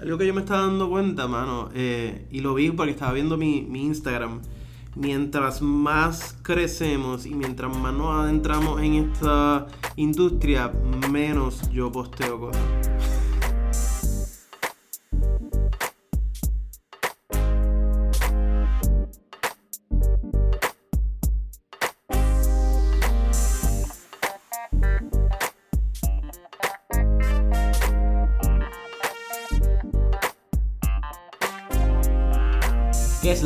Algo que yo me estaba dando cuenta, mano, eh, y lo vi porque estaba viendo mi, mi Instagram. Mientras más crecemos y mientras más nos adentramos en esta industria, menos yo posteo cosas.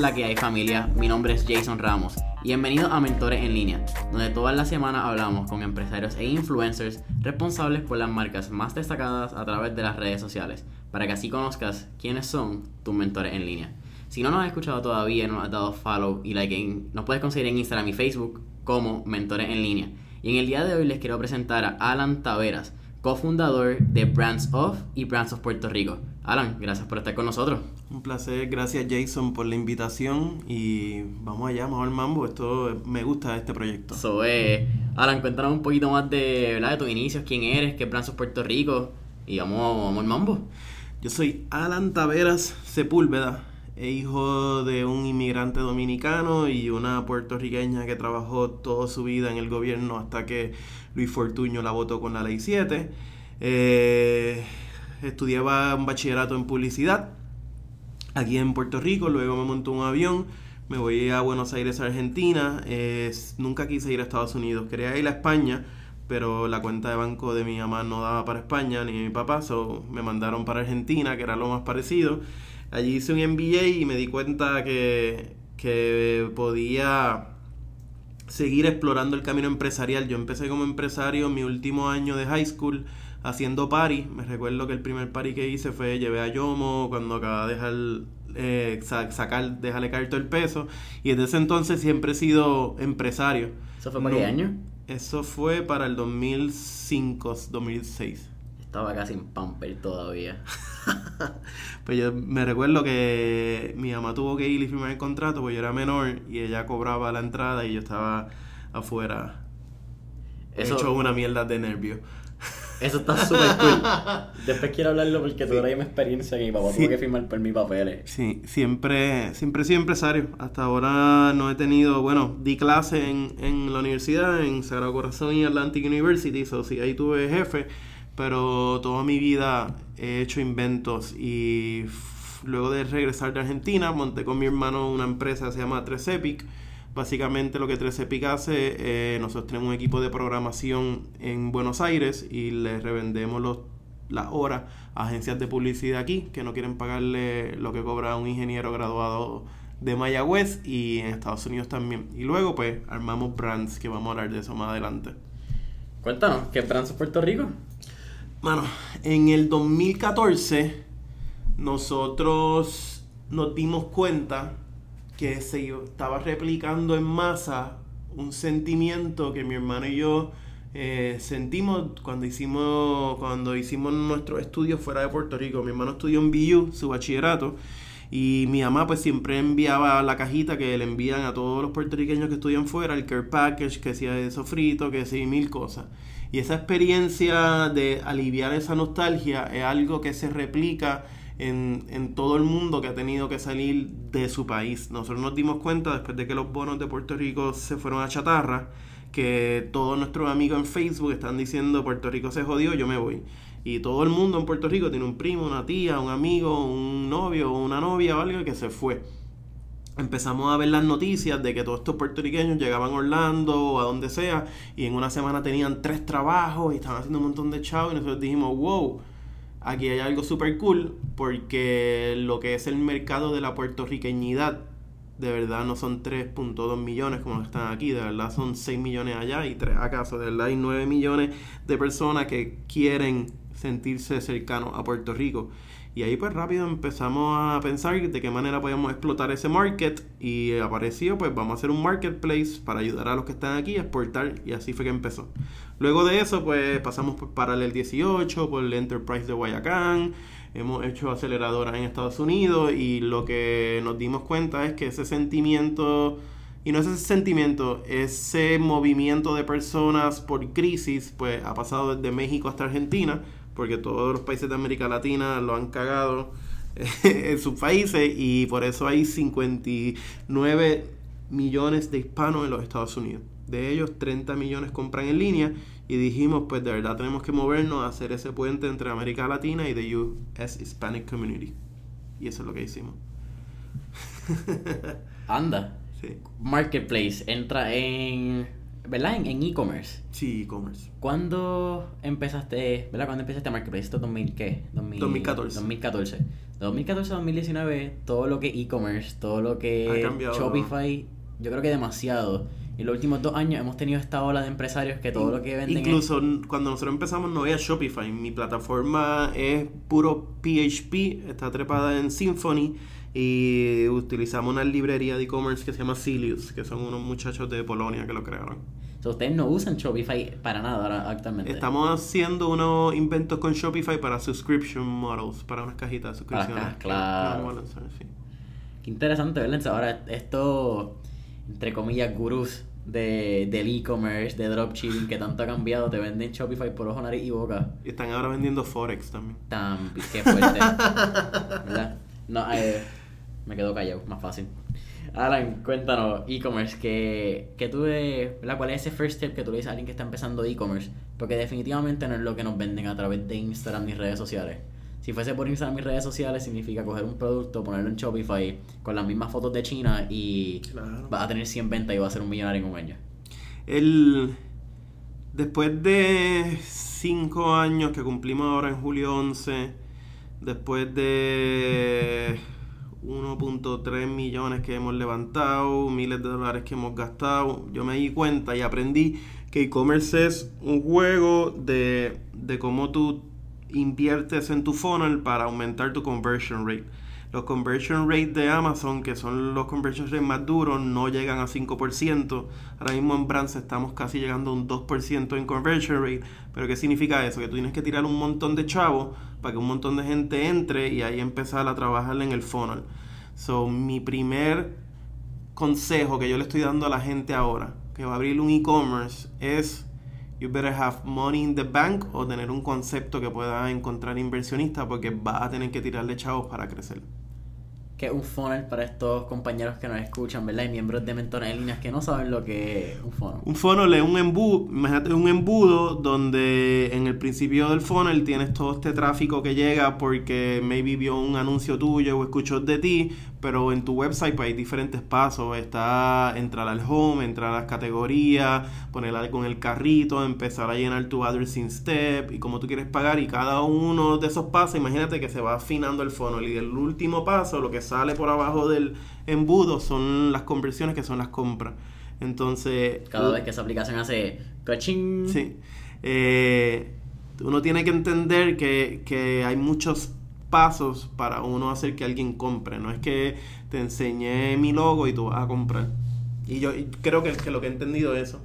La que hay familia? Mi nombre es Jason Ramos. Bienvenidos a Mentores en Línea, donde todas las semanas hablamos con empresarios e influencers responsables por las marcas más destacadas a través de las redes sociales, para que así conozcas quiénes son tus mentores en línea. Si no nos has escuchado todavía, no has dado follow y like, en, nos puedes conseguir en Instagram y Facebook como Mentores en Línea. Y en el día de hoy les quiero presentar a Alan Taveras, cofundador de Brands of y Brands of Puerto Rico. Alan, gracias por estar con nosotros. Un placer, gracias Jason por la invitación y vamos allá, vamos al mambo, esto me gusta este proyecto. So, eh, Alan, cuéntanos un poquito más de, ¿verdad? de tus inicios, quién eres, qué es Brands of Puerto Rico y vamos, vamos al mambo. Yo soy Alan Taveras Sepúlveda, e hijo de un inmigrante dominicano y una puertorriqueña que trabajó toda su vida en el gobierno hasta que Luis Fortuño la votó con la ley 7. Eh, estudiaba un bachillerato en publicidad aquí en Puerto Rico, luego me montó un avión, me voy a Buenos Aires, Argentina, nunca quise ir a Estados Unidos, quería ir a España, pero la cuenta de banco de mi mamá no daba para España ni mi papá, so me mandaron para Argentina, que era lo más parecido. Allí hice un MBA y me di cuenta que, que podía seguir explorando el camino empresarial. Yo empecé como empresario en mi último año de high school haciendo party. Me recuerdo que el primer party que hice fue llevé a Yomo cuando acababa de dejar eh, sacar, dejarle caer todo el peso. Y desde ese entonces siempre he sido empresario. ¿Eso fue para qué año? Eso fue para el 2005, 2006. Estaba casi en pamper todavía. pues yo me recuerdo que mi mamá tuvo que ir y firmar el contrato porque yo era menor y ella cobraba la entrada y yo estaba afuera. Eso, hecho una mierda de nervio. Eso está súper cool. Después quiero hablarlo porque sí. todavía mi experiencia que mi papá sí. tuvo que firmar por mis papeles. Sí, siempre, siempre he sido empresario. Hasta ahora no he tenido, bueno, di clase en, en la universidad, en Sagrado Corazón y Atlantic University, so sí, ahí tuve jefe pero toda mi vida he hecho inventos y luego de regresar de Argentina monté con mi hermano una empresa que se llama 3Epic. Básicamente lo que 3Epic hace, eh, nosotros tenemos un equipo de programación en Buenos Aires y les revendemos los, las horas a agencias de publicidad aquí que no quieren pagarle lo que cobra un ingeniero graduado de Mayagüez y en Estados Unidos también. Y luego pues armamos brands que vamos a hablar de eso más adelante. Cuéntanos, ¿qué brands es Puerto Rico? Bueno, en el 2014 nosotros nos dimos cuenta que se estaba replicando en masa un sentimiento que mi hermano y yo eh, sentimos cuando hicimos cuando hicimos nuestros estudios fuera de Puerto Rico. Mi hermano estudió en BU, su bachillerato, y mi mamá pues siempre enviaba la cajita que le envían a todos los puertorriqueños que estudian fuera, el care package, que sea de sofrito, que sea mil cosas. Y esa experiencia de aliviar esa nostalgia es algo que se replica en, en, todo el mundo que ha tenido que salir de su país. Nosotros nos dimos cuenta después de que los bonos de Puerto Rico se fueron a chatarra, que todos nuestros amigos en Facebook están diciendo Puerto Rico se jodió, yo me voy. Y todo el mundo en Puerto Rico tiene un primo, una tía, un amigo, un novio, una novia o algo que se fue empezamos a ver las noticias de que todos estos puertorriqueños llegaban a Orlando o a donde sea y en una semana tenían tres trabajos y estaban haciendo un montón de chavos y nosotros dijimos, wow, aquí hay algo súper cool porque lo que es el mercado de la puertorriqueñidad de verdad no son 3.2 millones como están aquí, de verdad son 6 millones allá y 3 acaso, de verdad hay 9 millones de personas que quieren sentirse cercanos a Puerto Rico. Y ahí pues rápido empezamos a pensar de qué manera podemos explotar ese market. Y apareció pues vamos a hacer un marketplace para ayudar a los que están aquí a exportar. Y así fue que empezó. Luego de eso pues pasamos por Paralel 18, por el Enterprise de Guayacán, hemos hecho aceleradoras en Estados Unidos y lo que nos dimos cuenta es que ese sentimiento y no es ese sentimiento, ese movimiento de personas por crisis pues ha pasado desde México hasta Argentina porque todos los países de América Latina lo han cagado en sus países y por eso hay 59 millones de hispanos en los Estados Unidos. De ellos, 30 millones compran en línea y dijimos, pues de verdad tenemos que movernos a hacer ese puente entre América Latina y the US Hispanic Community. Y eso es lo que hicimos. Anda. Sí. Marketplace entra en. ¿Verdad? En e-commerce. Sí, e-commerce. ¿Cuándo empezaste, ¿verdad? ¿Cuándo empezaste Marketplace? ¿Esto 2000 qué? 2014. 2014. De 2014 a 2019, todo lo que e-commerce, todo lo que cambiado, Shopify, yo creo que demasiado. En los últimos dos años hemos tenido esta ola de empresarios que todo lo que venden es- Incluso n- cuando nosotros empezamos no había Shopify. Mi plataforma es puro PHP, está trepada en Symfony y utilizamos una librería de e-commerce que se llama Cilius, que son unos muchachos de Polonia que lo crearon. O sea, ustedes no usan Shopify para nada ahora actualmente. Estamos haciendo unos inventos con Shopify para subscription models, para unas cajitas de suscripciones. que- claro. lanzar, sí. Qué interesante, ¿verdad? Ahora, esto, entre comillas, gurús de, del e-commerce, de dropshipping, que tanto ha cambiado, te venden Shopify por ojo, nariz y boca. Y están ahora vendiendo Forex también. Tan, qué fuerte. ¿Verdad? No, eh, me quedo callado, más fácil. Alan, cuéntanos, e-commerce, que, que tú, de- ¿verdad? ¿Cuál es ese first step que tú le dices a alguien que está empezando e-commerce? Porque definitivamente no es lo que nos venden a través de Instagram y redes sociales. Si fuese por Instagram y redes sociales, significa coger un producto, ponerlo en Shopify con las mismas fotos de China y Claro. vas a tener 100 ventas y vas a ser un millonario en un año. El, después de cinco años que cumplimos ahora en julio 11, después de 1.3 millones que hemos levantado, miles de dólares que hemos gastado, yo me di cuenta y aprendí que e-commerce es un juego de, de cómo tú inviertes en tu funnel para aumentar tu conversion rate. Los conversion rate de Amazon, que son los conversion rate más duros, no llegan a 5%. Ahora mismo en Brands estamos casi llegando a un 2% en conversion rate. Pero ¿qué significa eso? Que tú tienes que tirar un montón de chavos para que un montón de gente entre y ahí empezar a trabajar en el funnel. So, mi primer consejo que yo le estoy dando a la gente ahora que va a abrir un e-commerce es you better have money in the bank o tener un concepto que pueda encontrar inversionistas porque vas a tener que tirarle chavos para crecer. Que es un funnel para estos compañeros que nos escuchan, ¿verdad? Y miembros de mentores en líneas que no saben lo que es un funnel. Un funnel es un embudo, imagínate un embudo donde en el principio del funnel tienes todo este tráfico que llega porque maybe vio un anuncio tuyo o escuchó de ti, pero en tu website pues, hay diferentes pasos. Está entrar al home, entrar a las categorías, poner algo en el carrito, empezar a llenar tu addressing step y cómo tú quieres pagar y cada uno de esos pasos, imagínate que se va afinando el funnel y el último paso, lo que sale por abajo del embudo son las conversiones que son las compras. Entonces, Cada vez que esa aplicación hace coaching. Sí. Eh, uno tiene que entender que, que hay muchos pasos para uno hacer que alguien compre. No es que te enseñé mi logo y tú vas a comprar. Y yo y creo que, que lo que he entendido es eso.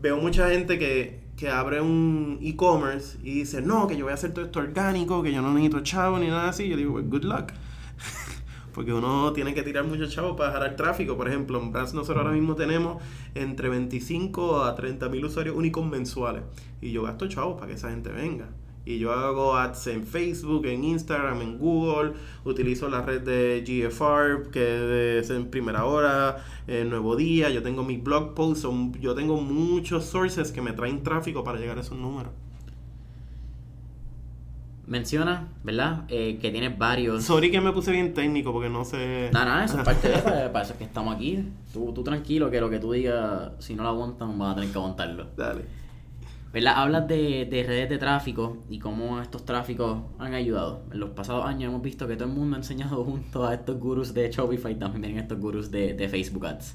Veo mucha gente que, que abre un e-commerce y dice, no, que yo voy a hacer todo esto orgánico, que yo no necesito chavo ni nada así. Yo digo, "Well, good luck. Porque uno tiene que tirar mucho chavo para el tráfico. Por ejemplo, en Brands nosotros ahora mismo tenemos entre 25 a 30 mil usuarios únicos mensuales. Y yo gasto chavos para que esa gente venga. Y yo hago ads en Facebook, en Instagram, en Google. Utilizo la red de GFR, que es en primera hora, en Nuevo Día. Yo tengo mis blog posts. son- yo tengo muchos sources que me traen tráfico para llegar a esos números. Menciona, ¿verdad? Eh, que tienes varios. Sorry que me puse bien técnico porque no sé. Nada, nada, eso es parte de eso, eh, para eso es que estamos aquí. Tú, tú tranquilo, que lo que tú digas, si no lo aguantan, vas a tener que aguantarlo. Dale. ¿Verdad? Hablas de, de redes de tráfico y cómo estos tráficos han ayudado. En los pasados años hemos visto que todo el mundo ha enseñado junto a estos gurús de Shopify, también vienen estos gurús de, de Facebook Ads.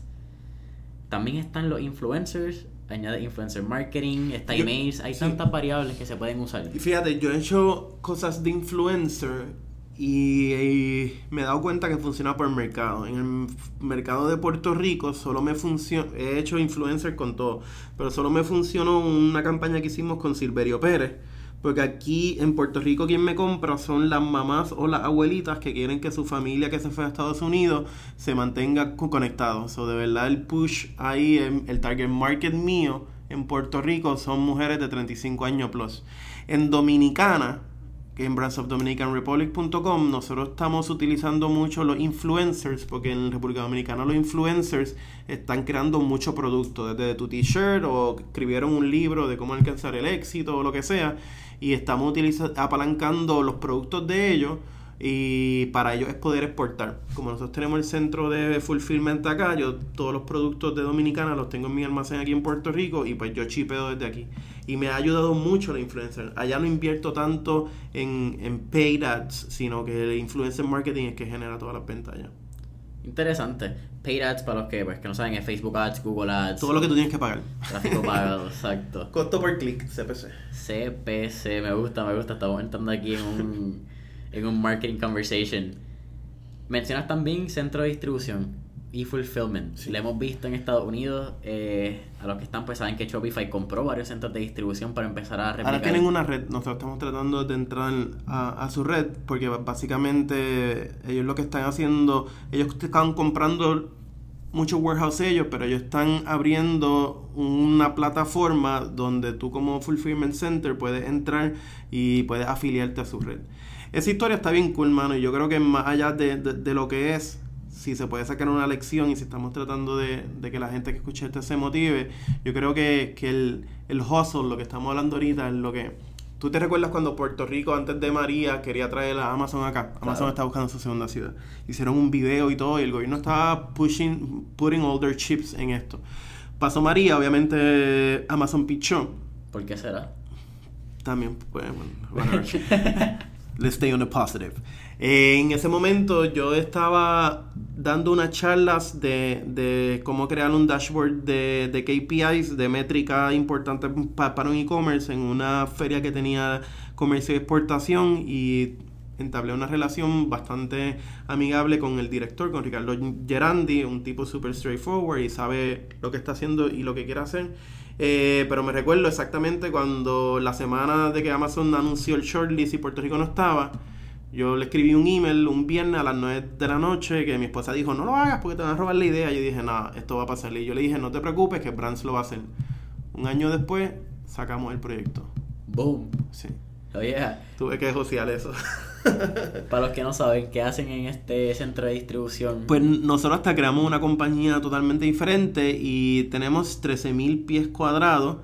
También están los influencers, añade influencer marketing, está emails, hay tantas variables que se pueden usar. Y fíjate, yo he hecho cosas de influencer y, me he dado cuenta que funciona por mercado. En el mercado de Puerto Rico solo me funciona, he hecho influencer con todo, pero solo me funcionó una campaña que hicimos con Silverio Pérez. Porque aquí en Puerto Rico quien me compra son las mamás o las abuelitas que quieren que su familia que se fue a Estados Unidos se mantenga co- conectado. So, de verdad el push ahí, el target market mío en Puerto Rico son mujeres de 35 años plus. En Dominicana, que en brandsofdominicanrepublic.com nosotros estamos utilizando mucho los influencers, porque en República Dominicana los influencers están creando mucho producto, desde tu t-shirt o escribieron un libro de cómo alcanzar el éxito o lo que sea, y estamos apalancando los productos de ellos y para ello es poder exportar. Como nosotros tenemos el centro de fulfillment acá, yo todos los productos de Dominicana los tengo en mi almacén aquí en Puerto Rico y pues yo chipeo desde aquí. Y me ha ayudado mucho la influencer. Allá no invierto tanto en, en paid ads, sino que el influencer marketing es que genera todas las ventas allá. Interesante. Paid ads para los que, pues, que no saben es Facebook ads, Google ads. Todo lo que tú tienes que pagar. Tráfico pagado, exacto. Costo por clic, CPC. CPC, me gusta, me gusta. Estamos entrando aquí en un en un marketing conversation. Mencionas también centro de distribución y fulfillment. Lo hemos visto en Estados Unidos. Eh, a los que están, pues saben que Shopify compró varios centros de distribución para empezar a replicar. Ahora tienen una red. Nosotros estamos tratando de entrar a, su red porque básicamente ellos lo que están haciendo, ellos están comprando muchos warehouse ellos, pero ellos están abriendo una plataforma donde tú como fulfillment center puedes entrar y puedes afiliarte a su red. Esa historia está bien cool, mano. Y yo creo que más allá de, lo que es, si se puede sacar una lección y si estamos tratando de, que la gente que escuche esto se motive, yo creo que, el, el hustle, lo que estamos hablando ahorita, es lo que. ¿Tú te recuerdas cuando Puerto Rico, antes de María, quería traer a Amazon acá? Amazon está buscando su segunda ciudad. Hicieron un video y todo, y el gobierno estaba pushing, putting all their chips en esto. Pasó María, obviamente Amazon pichó. ¿Por qué será? También, pues, bueno, let's stay on the positive. En ese momento yo estaba dando unas charlas de, cómo crear un dashboard de, KPIs, de métrica importante para un e-commerce en una feria que tenía comercio y exportación y entablé una relación bastante amigable con el director, con Ricardo Gerandi, un tipo super straightforward y sabe lo que está haciendo y lo que quiere hacer. Eh, pero me recuerdo exactamente cuando la semana de que Amazon anunció el shortlist y Puerto Rico no estaba, yo le escribí un email un viernes a las 9 de la noche que mi esposa dijo, no lo hagas porque te van a robar la idea. Yo dije, nada, esto va a pasar. Y yo le dije, no te preocupes que Brands lo va a hacer. Un año después, sacamos el proyecto. Boom. Sí. Oh, yeah. Tuve que josear eso. Para los que no saben, ¿qué hacen en este centro de distribución? Pues nosotros hasta creamos una compañía totalmente diferente y tenemos 13.000 pies cuadrados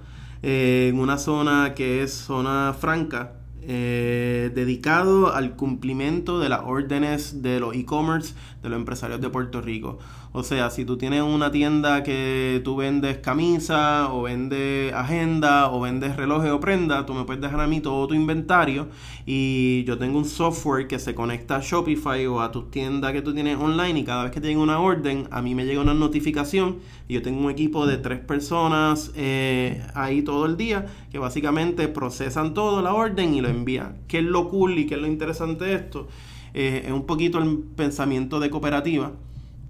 eh, en una zona que es zona franca, eh, dedicado al cumplimiento de las órdenes de los e-commerce de los empresarios de Puerto Rico. O sea, si tú tienes una tienda que tú vendes camisa o vendes agenda o vendes relojes o prenda, tú me puedes dejar a mí todo tu inventario y yo tengo un software que se conecta a Shopify o a tu tienda que tú tienes online y cada vez que te llega una orden, a mí me llega una notificación y yo tengo un equipo de tres personas eh, ahí todo el día que básicamente procesan todo la orden y lo envían. ¿Qué es lo cool y qué es lo interesante de esto? Eh, es un poquito el pensamiento de cooperativa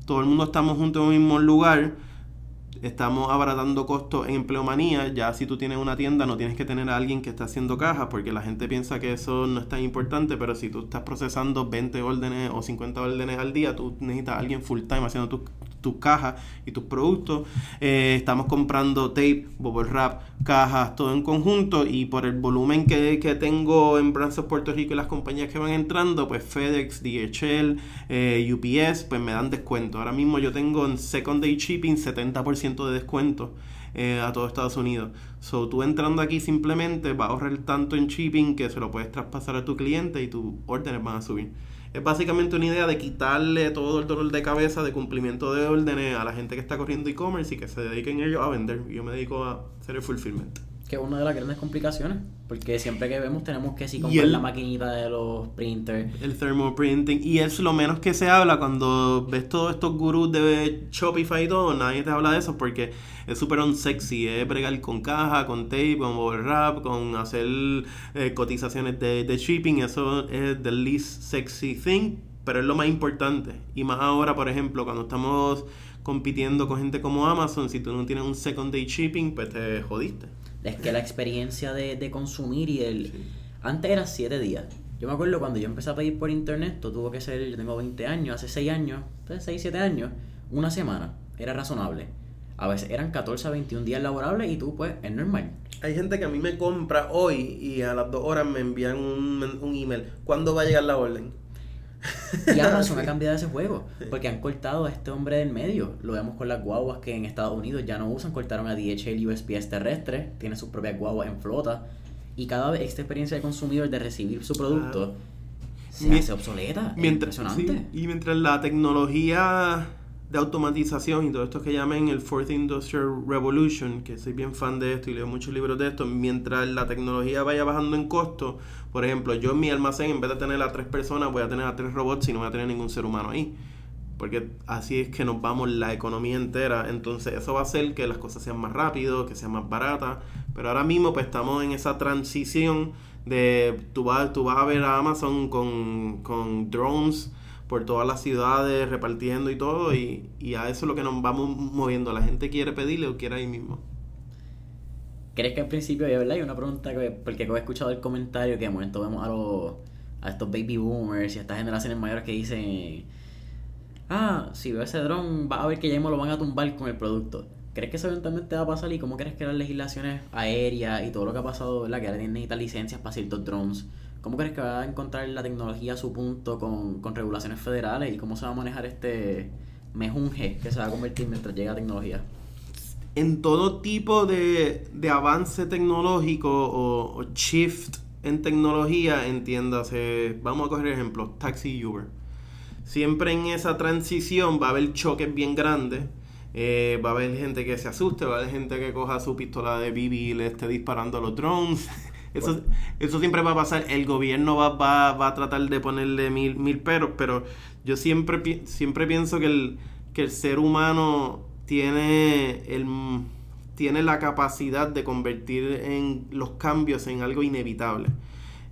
todo el mundo estamos juntos en un mismo lugar, estamos abaratando costos en empleomanía. Ya si tú tienes una tienda, no tienes que tener a alguien que esté haciendo cajas, porque la gente piensa que eso no es tan importante, pero si tú estás procesando 20 órdenes o 50 órdenes al día, tú necesitas a alguien full time haciendo tus tus cajas y tus productos. Eh, estamos comprando tape, bubble wrap, cajas, todo en conjunto y por el volumen que, tengo en Brands Puerto Rico y las compañías que van entrando, pues FedEx, DHL, eh, UPS, pues me dan descuento. Ahora mismo yo tengo en Second Day Shipping 70% de descuento. Eh, a todo Estados Unidos. So, tú entrando aquí simplemente vas a ahorrar tanto en shipping que se lo puedes traspasar a tu cliente y tus órdenes van a subir. Es básicamente una idea de quitarle todo el dolor de cabeza de cumplimiento de órdenes a la gente que está corriendo e-commerce y que se dediquen ellos a vender. Yo me dedico a hacer el fulfillment. Que es una de las grandes complicaciones, porque siempre que vemos tenemos que sí comprar la maquinita de los printers. El thermoprinting. Y es lo menos que se habla cuando ves todos estos gurús de Shopify y todo, nadie te habla de eso porque es súper unsexy, es bregar con caja, con tape, con overwrap, con hacer eh, cotizaciones de, de shipping, eso es the least sexy thing, pero es lo más importante. Y más ahora, por ejemplo, cuando estamos compitiendo con gente como Amazon, si tú no tienes un second day shipping, pues te jodiste. Es que la experiencia de, de consumir y el... Antes era 7 días. Yo me acuerdo cuando yo empecé a pedir por internet, todo tuvo que ser, yo tengo 20 años, hace 6 años, 6, 7 años, una semana, era razonable a veces eran 14 a 21 días laborables y tú, pues, es normal. Hay gente que a mí me compra hoy y a las dos horas me envían un, un email. ¿Cuándo va a llegar la orden? Y Amazon ha cambiado ese juego, porque han cortado a este hombre del medio. Lo vemos con las guaguas que en Estados Unidos ya no usan, cortaron a DHL USPS terrestre, tiene sus propias guaguas en flota. Y cada vez esta experiencia de consumidor de recibir su producto se hace obsoleta. Mientras, impresionante. sí, y mientras la tecnología de automatización y todo esto que llaman el Fourth Industrial Revolution, que soy bien fan de esto y leo muchos libros de esto, mientras la tecnología vaya bajando en costo, por ejemplo, yo en mi almacén, en vez de tener a tres personas, voy a tener a tres robots y no voy a tener ningún ser humano ahí. Porque así es que nos vamos la economía entera. Entonces eso va a hacer que las cosas sean más rápido, que sean más baratas. Pero ahora mismo pues estamos en esa transición de tú vas, tú vas a ver a Amazon con, con drones por todas las ciudades repartiendo y todo y, y a eso es lo que nos vamos moviendo. La gente quiere pedirle o quiere ahí mismo. ¿Crees que al principio, de verdad, hay una pregunta que, porque he escuchado el comentario que de momento vemos a, los, a estos baby boomers y a estas generaciones mayores que dicen, ah, si veo ese dron, va a ver que ya mismo lo van a tumbar con el producto. ¿Crees que eso eventualmente va a pasar? ¿Y cómo crees que las legislaciones aéreas y todo lo que ha pasado, ¿verdad? que ahora necesitan licencias para ciertos drones? ¿Cómo crees que va a encontrar la tecnología a su punto con, con regulaciones federales y cómo se va a manejar este mejunje que se va a convertir mientras llega la tecnología? en todo tipo de, de avance tecnológico o, shift en tecnología, entiéndase, vamos a coger ejemplos, taxi Uber. Siempre en esa transición va a haber choques bien grandes. eh, va a haber gente que se asuste, va a haber gente que coja su pistola de BB y le esté disparando a los drones. Eso, eso siempre va a pasar. El gobierno va, va, va a tratar de ponerle mil, mil peros, pero yo siempre, siempre pienso que el, que el ser humano tiene, el, tiene la capacidad de convertir en los cambios en algo inevitable.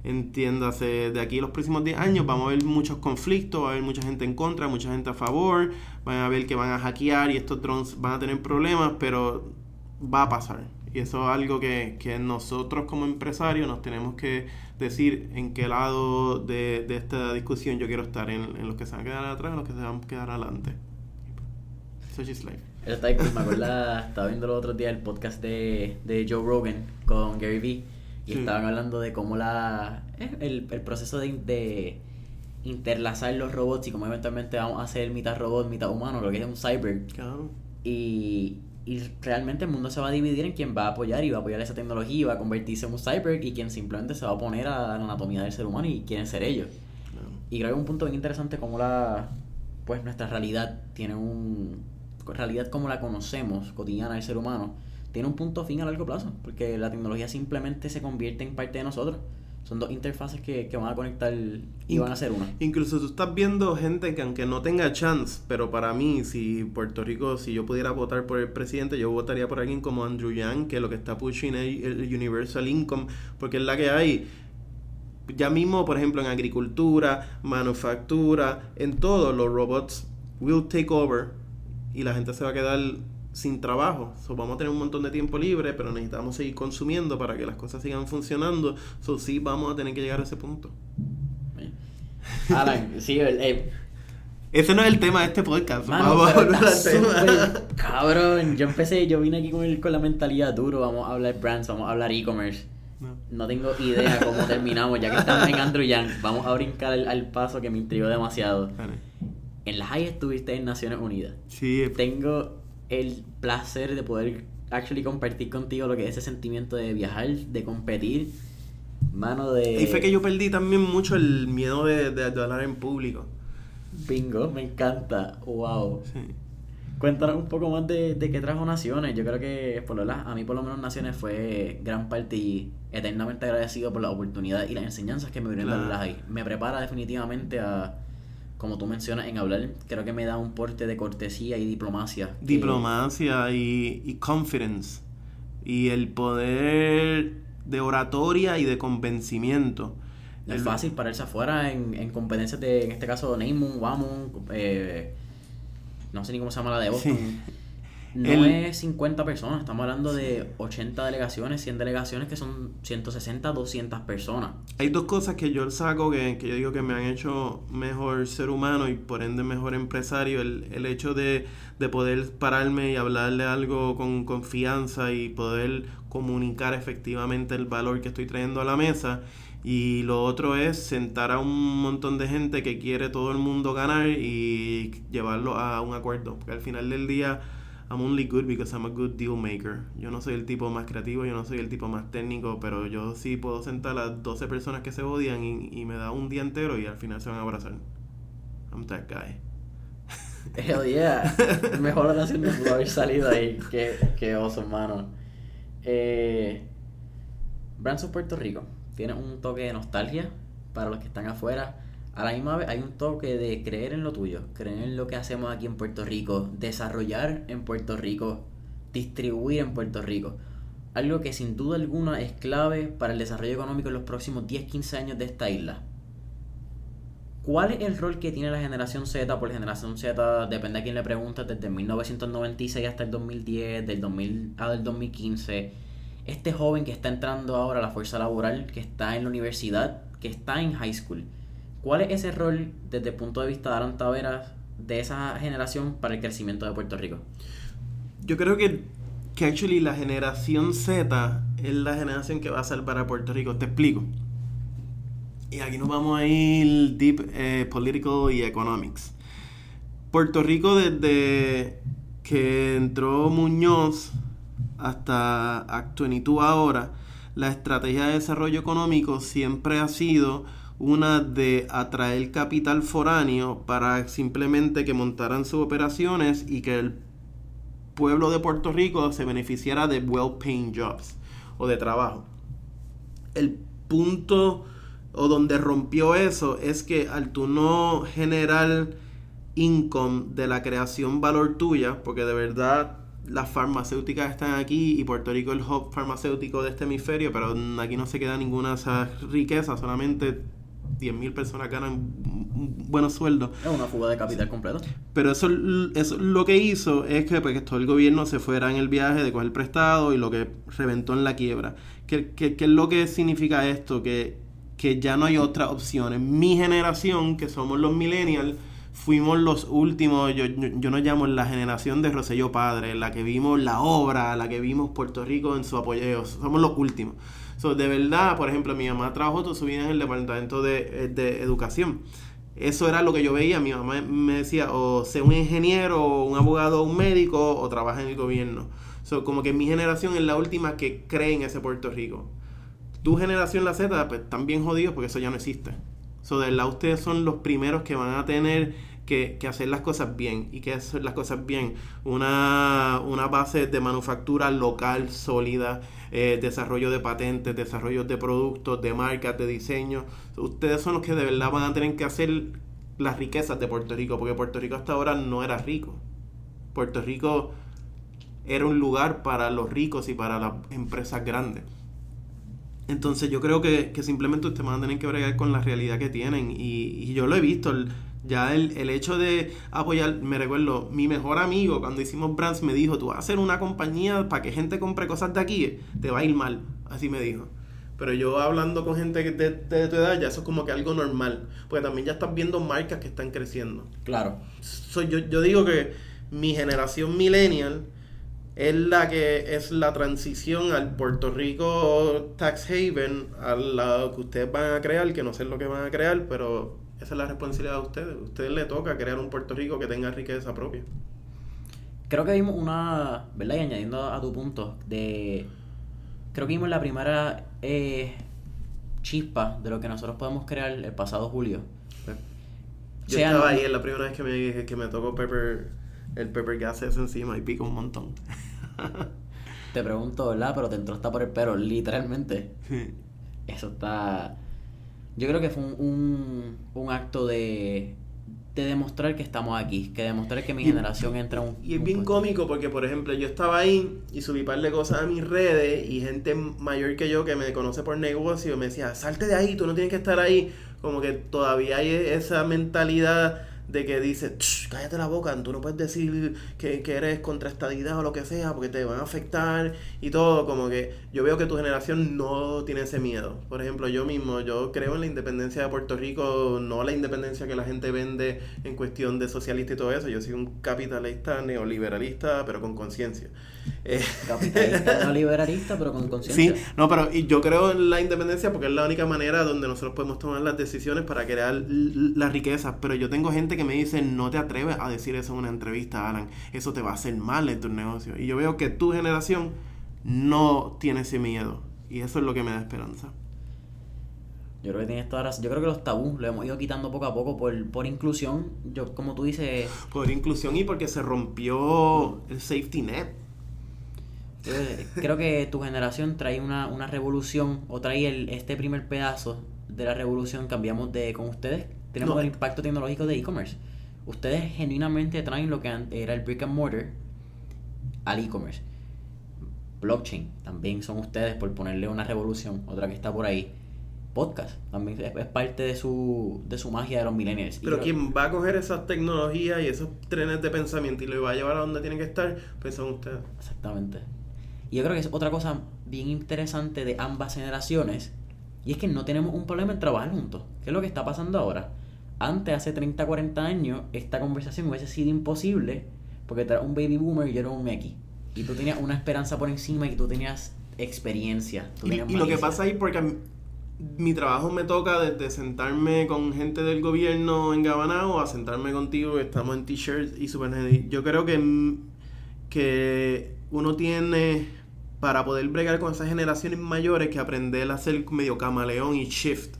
Entiéndase, de aquí a los próximos 10 años vamos a ver muchos conflictos, va a haber mucha gente en contra, mucha gente a favor, van a ver que van a hackear y estos drones van a tener problemas, pero va a pasar. Y eso es algo que, que nosotros como empresarios nos tenemos que decir en qué lado de, de esta discusión yo quiero estar, en, en los que se van a quedar atrás en los que se van a quedar adelante. Eso está cool. Me acuerdo, estaba viendo los otros días el podcast de, de Joe Rogan con Gary Vee y Sí. estaban hablando de cómo la eh, el, el proceso de, de interlazar los robots y cómo eventualmente vamos a ser mitad robot, mitad humano, lo que es un cyber. Claro. Y, y realmente el mundo se va a dividir en quien va a apoyar y va a apoyar esa tecnología y va a convertirse en un cyber y quien simplemente se va a oponer a la anatomía del ser humano y quieren ser ellos. claro. Y creo que es un punto bien interesante como la pues nuestra realidad tiene un realidad como la conocemos cotidiana del ser humano tiene un punto fin a largo plazo porque la tecnología simplemente se convierte en parte de nosotros son dos interfaces que, que van a conectar y van a ser una Incluso tú estás viendo gente que aunque no tenga chance, pero para mí, si Puerto Rico, si yo pudiera votar por el presidente, yo votaría por alguien como Andrew Yang, que lo que está pushing es el Universal Income, porque es la que hay. Ya mismo, por ejemplo, en agricultura, manufactura, en todo, los robots will take over y la gente se va a quedar sin trabajo. So, vamos a tener un montón de tiempo libre, pero necesitamos seguir consumiendo para que las cosas sigan funcionando. So, sí, vamos a tener que llegar a ese punto. Alan sí el, eh, Ese no es el tema de este podcast. mano, vamos a tema. súper cabrón yo empecé yo vine aquí con, el- con la mentalidad duro vamos a hablar brands vamos a hablar e-commerce No. No tengo idea cómo terminamos, ya que estamos en Andrew Yang. Vamos a brincar al, al paso que me intrigó demasiado. Vale. En la high estuviste en Naciones Unidas. Sí, Tengo el placer de poder actually compartir contigo lo que es ese sentimiento de viajar, de competir. Mano de. y fue que yo perdí también mucho el miedo de, de, de hablar en público. Bingo, me encanta. Wow. Sí. Cuéntanos un poco más de, de qué trajo Naciones. Yo creo que, por lo menos, a mí por lo menos Naciones fue gran parte y eternamente agradecido por la oportunidad y las enseñanzas que me brindan Claro. las ahí. Me prepara definitivamente a, como tú mencionas, en hablar. Creo que me da un porte de cortesía y diplomacia. Diplomacia y, y confidence. Y el poder de oratoria y de convencimiento. No es El- fácil pararse afuera en, en competencias de, en este caso, Neymun, Wamun, eh, no sé ni cómo se llama la de Boston. Sí. No es 50 personas, estamos hablando de 80 delegaciones, 100 delegaciones que son 160, 200 personas. Hay dos cosas que yo saco que, que yo digo que me han hecho mejor ser humano y por ende mejor empresario. El, el hecho de, de poder pararme y hablarle algo con confianza y poder comunicar efectivamente el valor que estoy trayendo a la mesa. Y lo otro es sentar a un montón de gente que quiere todo el mundo ganar y llevarlo a un acuerdo. Porque al final del día I'm only good because I'm a good deal maker. Yo no soy el tipo más creativo, yo no soy el tipo más técnico, pero yo sí puedo sentar a 12 personas que se odian y, me da un día entero y al final se van a abrazar. I'm that guy. Hell yeah. Mejor oración no haber salido ahí. Qué, oso, mano. Eh, Brands of Puerto Rico. Tiene un toque de nostalgia para los que están afuera a la misma vez hay un toque de creer en lo tuyo, creer en lo que hacemos aquí en Puerto Rico, desarrollar en Puerto Rico, distribuir en Puerto Rico. Algo que sin duda alguna es clave para el desarrollo económico en los próximos 10-15 años de esta isla. ¿Cuál es el rol que tiene la generación Z? Por generación Z, depende a quién le pregunte, desde 1996 hasta el 2010, del 2000 a del 2015. Este joven que está entrando ahora a la fuerza laboral, que está en la universidad, que está en high school ¿Cuál es ese rol desde el punto de vista de Alan Taveras de esa generación para el crecimiento de Puerto Rico? Yo creo que, que actually la generación Z es la generación que va a salvar a Puerto Rico. Te explico. Y aquí nos vamos a ir deep eh, political y economics. Puerto Rico desde que entró Muñoz hasta Act 22 ahora, la estrategia de desarrollo económico siempre ha sido una de atraer capital foráneo para simplemente que montaran sus operaciones y que el pueblo de Puerto Rico se beneficiara de well-paying jobs o de trabajo. El punto o donde rompió eso es que al tú no generar income de la creación valor tuya, porque de verdad las farmacéuticas están aquí y Puerto Rico es el hub farmacéutico de este hemisferio, pero aquí no se queda ninguna de esas riquezas, solamente 10.000 personas ganan buenos sueldos. Es una fuga de capital completo. Pero eso, eso lo que hizo es que, pues, todo el gobierno se fuera en el viaje de coger prestado y lo que reventó en la quiebra. ¿Qué, qué, qué es lo que significa esto? Que, que ya no hay otras opciones. Mi generación, que somos los millennials, fuimos los últimos, yo, yo, yo, nos llamo la generación de Roselló Padre, la que vimos la obra, la que vimos Puerto Rico en su apogeo, somos los últimos. So, de verdad, por ejemplo, mi mamá trabajó toda su vida en el departamento de, eh, de educación. Eso era lo que yo veía. Mi mamá me decía, o sea un ingeniero, un abogado, o un médico, o trabaja en el gobierno. So, como que mi generación es la última que cree en ese Puerto Rico. Tu generación, la Z, pues están bien jodidos porque eso ya no existe. So, de verdad, ustedes son los primeros que van a tener que, hacer las cosas bien. ¿Y que hacer las cosas bien? Una, una base de manufactura local, sólida, eh, desarrollo de patentes, desarrollo de productos, de marcas, de diseño. Ustedes son los que de verdad van a tener que hacer las riquezas de Puerto Rico, porque Puerto Rico hasta ahora no era rico. Puerto Rico era un lugar para los ricos y para las empresas grandes. Entonces yo creo que, simplemente ustedes van a tener que bregar con la realidad que tienen. Y, yo lo he visto. Ya el, el, hecho de apoyar, me recuerdo, mi mejor amigo cuando hicimos Brands me dijo, tú vas a hacer una compañía para que gente compre cosas de aquí, te va a ir mal, así me dijo. Pero yo hablando con gente de, de, tu edad, ya eso es como que algo normal, porque también ya estás viendo marcas que están creciendo. Claro. So, yo, yo digo que mi generación millennial es la que es la transición al Puerto Rico Tax Haven, a la que ustedes van a crear, que no sé lo que van a crear, pero esa es la responsabilidad de ustedes. A ustedes les toca crear un Puerto Rico que tenga riqueza propia. Creo que vimos una, ¿verdad? Y añadiendo a tu punto, de. Creo que vimos la primera eh, chispa de lo que nosotros podemos crear el pasado julio. Yo estaba ahí, es la primera vez que me, que me tocó pepper, el pepper gases encima y pico un montón. te pregunto, ¿verdad? Pero te entró hasta por el pelo, literalmente. Eso está yo creo que fue un, un, acto de, de, demostrar que estamos aquí, que demostrar que mi generación entra un... Y es bien cómico porque, por ejemplo, yo estaba ahí y subí un par de cosas a mis redes y gente mayor que yo que me conoce por negocio me decía, salte de ahí, tú no tienes que estar ahí. Como que todavía hay esa mentalidad de que dice, cállate la boca, tú no puedes decir que, que eres contra estadidad o lo que sea, porque te van a afectar y todo, como que yo veo que tu generación no tiene ese miedo. Por ejemplo, yo mismo, yo creo en la independencia de Puerto Rico, no la independencia que la gente vende en cuestión de socialista y todo eso, yo soy un capitalista neoliberalista, pero con conciencia. Eh, capitalista neoliberalista, pero con conciencia. Sí, no, pero yo creo en la independencia porque es la única manera donde nosotros podemos tomar las decisiones para crear las riquezas, pero yo tengo gente que me dicen, no te atreves a decir eso en una entrevista, Alan, eso te va a hacer mal en tu negocio. Y yo veo que tu generación no tiene ese miedo. Y eso es lo que me da esperanza. Yo creo que tienes toda razón. Yo creo que los tabús los hemos ido quitando poco a poco por, por inclusión. Yo, como tú dices. Por inclusión y porque se rompió el safety net. Creo que tu generación trae una, una revolución o trae el, este primer pedazo de la revolución. Cambiamos de con ustedes tenemos el impacto tecnológico de e-commerce. Ustedes genuinamente traen lo que era el brick and mortar al e-commerce. Blockchain también son ustedes por ponerle una revolución, otra que está por ahí. Podcast también es, parte de su, de su magia de los millennials. Pero quien va a coger esas tecnologías y esos trenes de pensamiento y lo va a llevar a donde tienen que estar, pues son ustedes. Exactamente. Y yo creo que es otra cosa bien interesante de ambas generaciones y es que no tenemos un problema en trabajar juntos. ¿Qué es lo que está pasando ahora? Antes, hace 30, 40 años, esta conversación hubiese sido imposible porque tú eras un baby boomer y yo era un X. Y tú tenías una esperanza por encima y tú tenías experiencia. y, lo que pasa ahí, porque mi trabajo me toca desde sentarme con gente del gobierno en Gabanao a sentarme contigo, que estamos en t-shirts y super Yo creo que, que uno tiene para poder bregar con esas generaciones mayores que aprender a ser medio camaleón y shift.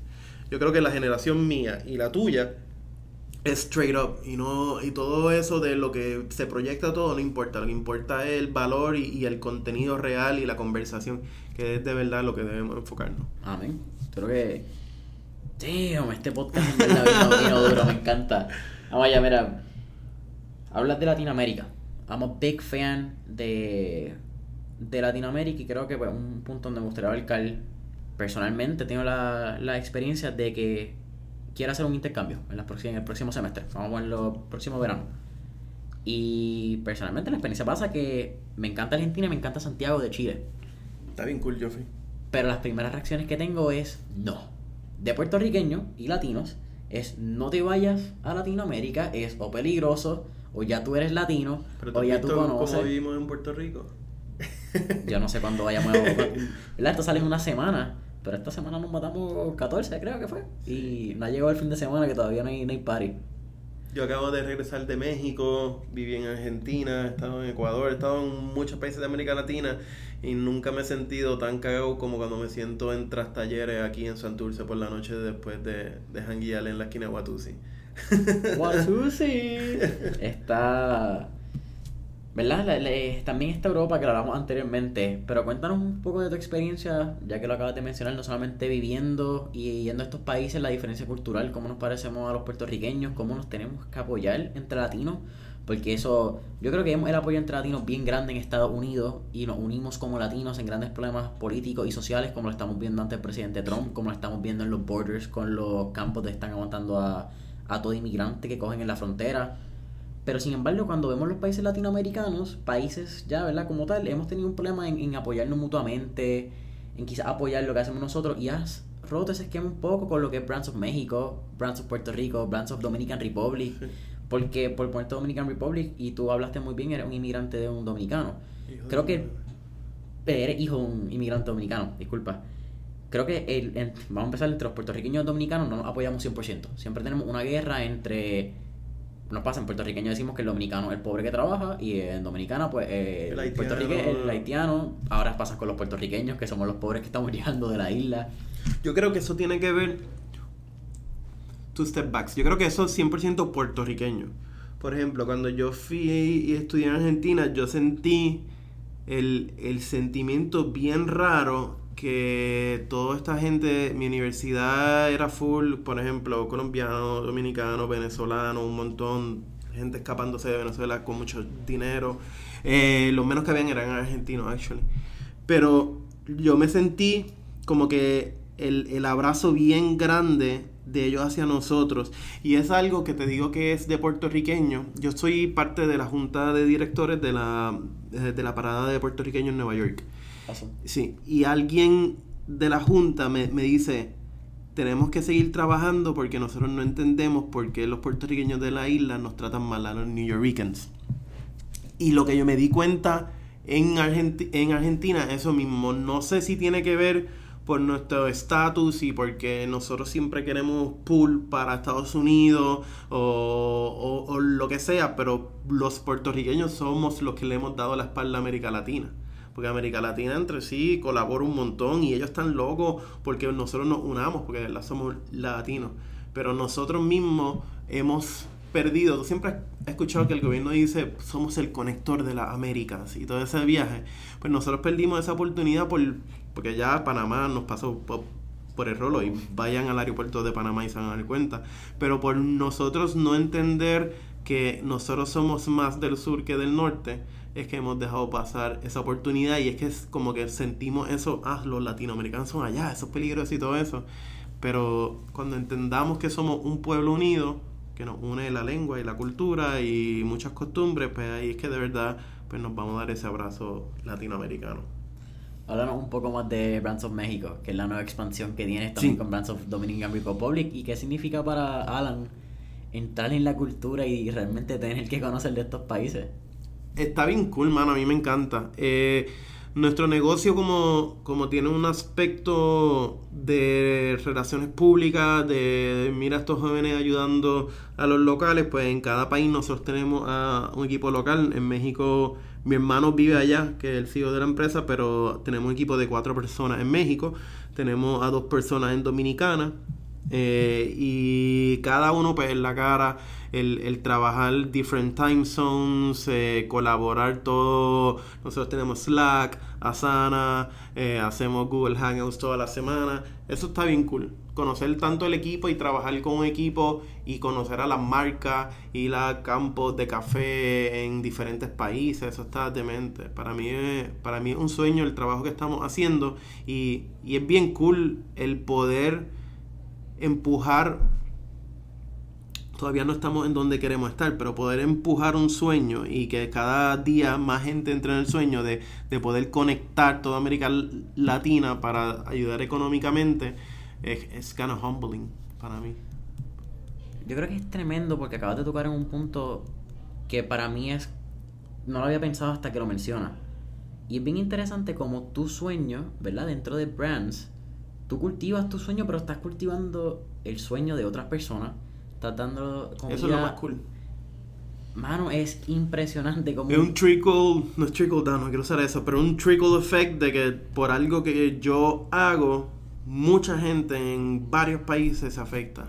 Yo creo que la generación mía y la tuya es straight up y no y todo eso de lo que se proyecta todo no importa lo que importa es el valor y, el contenido real y la conversación que es de verdad lo que debemos enfocarnos. Amén. Creo que damn este podcast en verdad vino, duro me encanta. Vamos allá mira hablas de Latinoamérica. I'm a big fan de de Latinoamérica y creo que pues, un punto donde me gustaría abarcar personalmente tengo la, la experiencia de que quiero hacer un intercambio en, la en el próximo semestre, vamos a verlo próximo verano. Y personalmente la experiencia pasa que me encanta Argentina y me encanta Santiago de Chile. Está bien cool, Joffrey. Pero las primeras reacciones que tengo es no. De puertorriqueños y latinos es no te vayas a Latinoamérica, es o peligroso, o ya tú eres latino, o ya tú conoces. ¿Cómo vivimos en Puerto Rico? Yo no sé cuándo vayamos a... ¿Verdad? Esto sale en una semana. Pero esta semana nos matamos 14, creo que fue. Y no ha llegado el fin de semana que todavía no hay, no hay party. Yo acabo de regresar de México, viví en Argentina, he estado en Ecuador, he estado en muchos países de América Latina y nunca me he sentido tan cagado como cuando me siento en tras talleres aquí en Santurce por la noche después de, de janguear en la esquina de Watusi. Watusi. Está ¿Verdad? también está Europa, que lo hablamos anteriormente, pero cuéntanos un poco de tu experiencia, ya que lo acabas de mencionar, no solamente viviendo y yendo a estos países, la diferencia cultural, cómo nos parecemos a los puertorriqueños, cómo nos tenemos que apoyar entre latinos, porque eso, yo creo que el apoyo entre latinos bien grande en Estados Unidos y nos unimos como latinos en grandes problemas políticos y sociales, como lo estamos viendo ante el presidente Trump, como lo estamos viendo en los borders con los campos que están aguantando a, a todo inmigrante que cogen en la frontera pero sin embargo, cuando vemos los países latinoamericanos, países ya, ¿verdad? Como tal, hemos tenido un problema en, apoyarnos mutuamente, en quizás apoyar lo que hacemos nosotros y has roto ese esquema un poco con lo que es Brands of México, Brands of Puerto Rico, Brands of Dominican Republic. Porque por Puerto Dominican Republic, y tú hablaste muy bien, eres un inmigrante de un dominicano. Creo que eres hijo de un inmigrante dominicano, disculpa. Creo que el, vamos a empezar entre los puertorriqueños y dominicanos no nos apoyamos 100%. Siempre tenemos una guerra entre nos pasa, en puertorriqueño decimos que el dominicano es el pobre que trabaja y en dominicana pues eh, el, haitiano, el haitiano, ahora pasa con los puertorriqueños que somos los pobres que estamos llegando de la isla. Yo creo que eso tiene que ver, two step backs, yo creo que eso es 100% puertorriqueño. Por ejemplo, cuando yo fui y estudié en Argentina, yo sentí el, el sentimiento bien raro que toda esta gente, mi universidad era full, por ejemplo, colombiano, dominicano, venezolano, un montón, gente escapándose de Venezuela con mucho dinero. Eh, los menos que habían eran argentinos, actually. Pero yo me sentí como que el, el abrazo bien grande de ellos hacia nosotros. Y es algo que te digo que es de puertorriqueño. Yo soy parte de la junta de directores de la, de la parada de puertorriqueños en Nueva York. Sí, y alguien de la junta me, me dice, tenemos que seguir trabajando porque nosotros no entendemos por qué los puertorriqueños de la isla nos tratan mal a los New Yorkers. Y lo que yo me di cuenta en, en Argentina, eso mismo, no sé si tiene que ver por nuestro estatus y porque nosotros siempre queremos pool para Estados Unidos o, o, lo que sea, pero los puertorriqueños somos los que le hemos dado la espalda a América Latina. Porque América Latina entre sí colabora un montón y ellos están locos porque nosotros nos unamos, porque somos latinos. Pero nosotros mismos hemos perdido. Tú siempre has escuchado que el gobierno dice somos el conector de las Américas y todo ese viaje. Pues nosotros perdimos esa oportunidad por, porque ya Panamá nos pasó por, el rolo y vayan al aeropuerto de Panamá y se van a dar cuenta. Pero por nosotros no entender que nosotros somos más del sur que del norte, es que hemos dejado pasar esa oportunidad y es que es como que sentimos eso, ah, los latinoamericanos son allá, eso es peligroso y todo eso. Pero cuando entendamos que somos un pueblo unido, que nos une la lengua y la cultura y muchas costumbres, pues ahí es que de verdad pues nos vamos a dar ese abrazo latinoamericano. Háblanos un poco más de Brands of México, que es la nueva expansión que tienes también con Brands of Dominican Republic y qué significa para Alan entrar en la cultura y realmente tener que conocer de estos países. Está bien cool, mano, a mí me encanta. Eh, nuestro negocio como, como tiene un aspecto de relaciones públicas, de mira a estos jóvenes ayudando a los locales, pues en cada país nosotros tenemos a un equipo local. En México mi hermano vive allá, que es el CEO de la empresa, pero tenemos un equipo de cuatro personas en México, tenemos a dos personas en Dominicana eh, y cada uno pues en la cara el, trabajar different time zones, eh, colaborar todo. Nosotros tenemos Slack, Asana, eh, hacemos Google Hangouts toda la semana. Eso está bien cool. Conocer tanto el equipo y trabajar con un equipo y conocer a las marcas, ir a campos de café en diferentes países, eso está demente. Para mí, es, para mí es un sueño el trabajo que estamos haciendo y, y es bien cool el poder empujar todavía no estamos en donde queremos estar, pero poder empujar un sueño y que cada día más gente entre en el sueño de, poder conectar toda América Latina para ayudar económicamente es, es kind of humbling para mí. Yo creo que es tremendo porque acabas de tocar en un punto que para mí es... No lo había pensado hasta que lo mencionas. Y es bien interesante como tu sueño, ¿verdad? Dentro de brands, tú cultivas tu sueño, pero estás cultivando el sueño de otras personas Estás dando Eso es lo más cool. Mano, es impresionante como... Es un trickle, no es trickle down, no quiero usar eso, pero un trickle effect de que por algo que yo hago, mucha gente en varios países se afecta.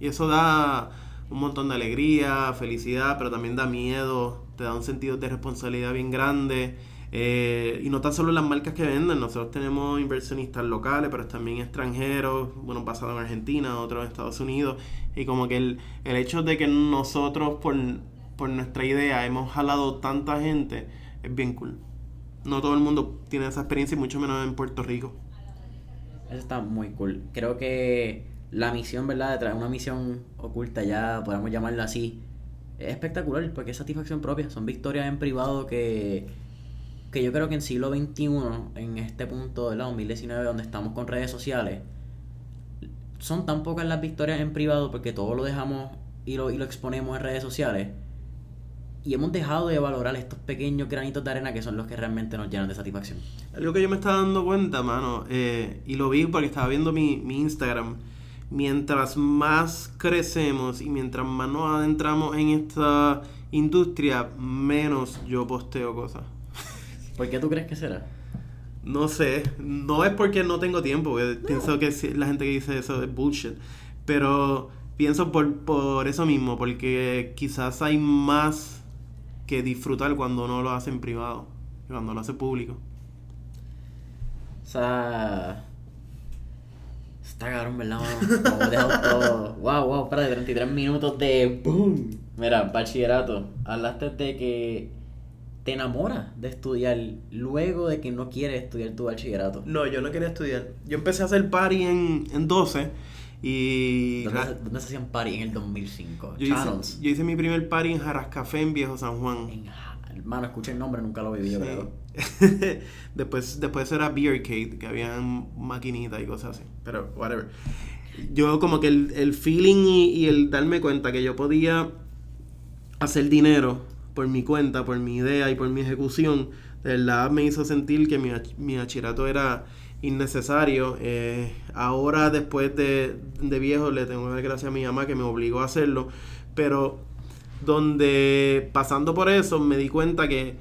Y eso da un montón de alegría, felicidad, pero también da miedo, te da un sentido de responsabilidad bien grande. Eh, y no tan solo las marcas que venden, nosotros tenemos inversionistas locales, pero también extranjeros, bueno, pasado en Argentina, otros en Estados Unidos, y como que el, el hecho de que nosotros por, por nuestra idea hemos jalado tanta gente es bien cool. No todo el mundo tiene esa experiencia y mucho menos en Puerto Rico. Eso está muy cool. Creo que la misión, ¿verdad? De traer una misión oculta, ya podemos llamarla así, es espectacular porque es satisfacción propia. Son victorias en privado que que yo creo que en siglo XXI, en este punto de la 2019, donde estamos con redes sociales, son tan pocas las victorias en privado porque todo lo dejamos y lo, y lo exponemos en redes sociales. Y hemos dejado de valorar estos pequeños granitos de arena que son los que realmente nos llenan de satisfacción. Algo que yo me estaba dando cuenta, mano, eh, y lo vi porque estaba viendo mi, mi Instagram. Mientras más crecemos y mientras más nos adentramos en esta industria, menos yo posteo cosas. ¿Por qué tú crees que será? No sé, no es porque no tengo tiempo, pienso que la gente que dice eso es bullshit, pero pienso por, por eso mismo, porque quizás hay más que disfrutar cuando uno lo hace en privado, cuando lo hace público. O sea, está cabrón, ¿verdad? Dejado todo. Wow, wow, espera, 33 minutos de boom. Mira, bachillerato, hablaste de que te enamoras de estudiar luego de que no quieres estudiar tu bachillerato? No, yo no quería estudiar. Yo empecé a hacer party en, en 12 Y ¿Dónde, se- dónde se hacían party en el 2005? yo, hice, yo hice mi primer party en Jarascafé en Viejo San Juan. En- hermano, escucha el nombre, nunca lo viví, yo creo. Sí. después, después era Beer Cade, que habían maquinitas y cosas así. Pero, whatever. Yo como que el, el feeling y, y el darme cuenta que yo podía hacer dinero por mi cuenta, por mi idea y por mi ejecución, de verdad me hizo sentir que mi, mi bachillerato era innecesario. Eh, ahora, después de, de viejo, le tengo que dar gracias a mi mamá que me obligó a hacerlo. Pero donde pasando por eso me di cuenta que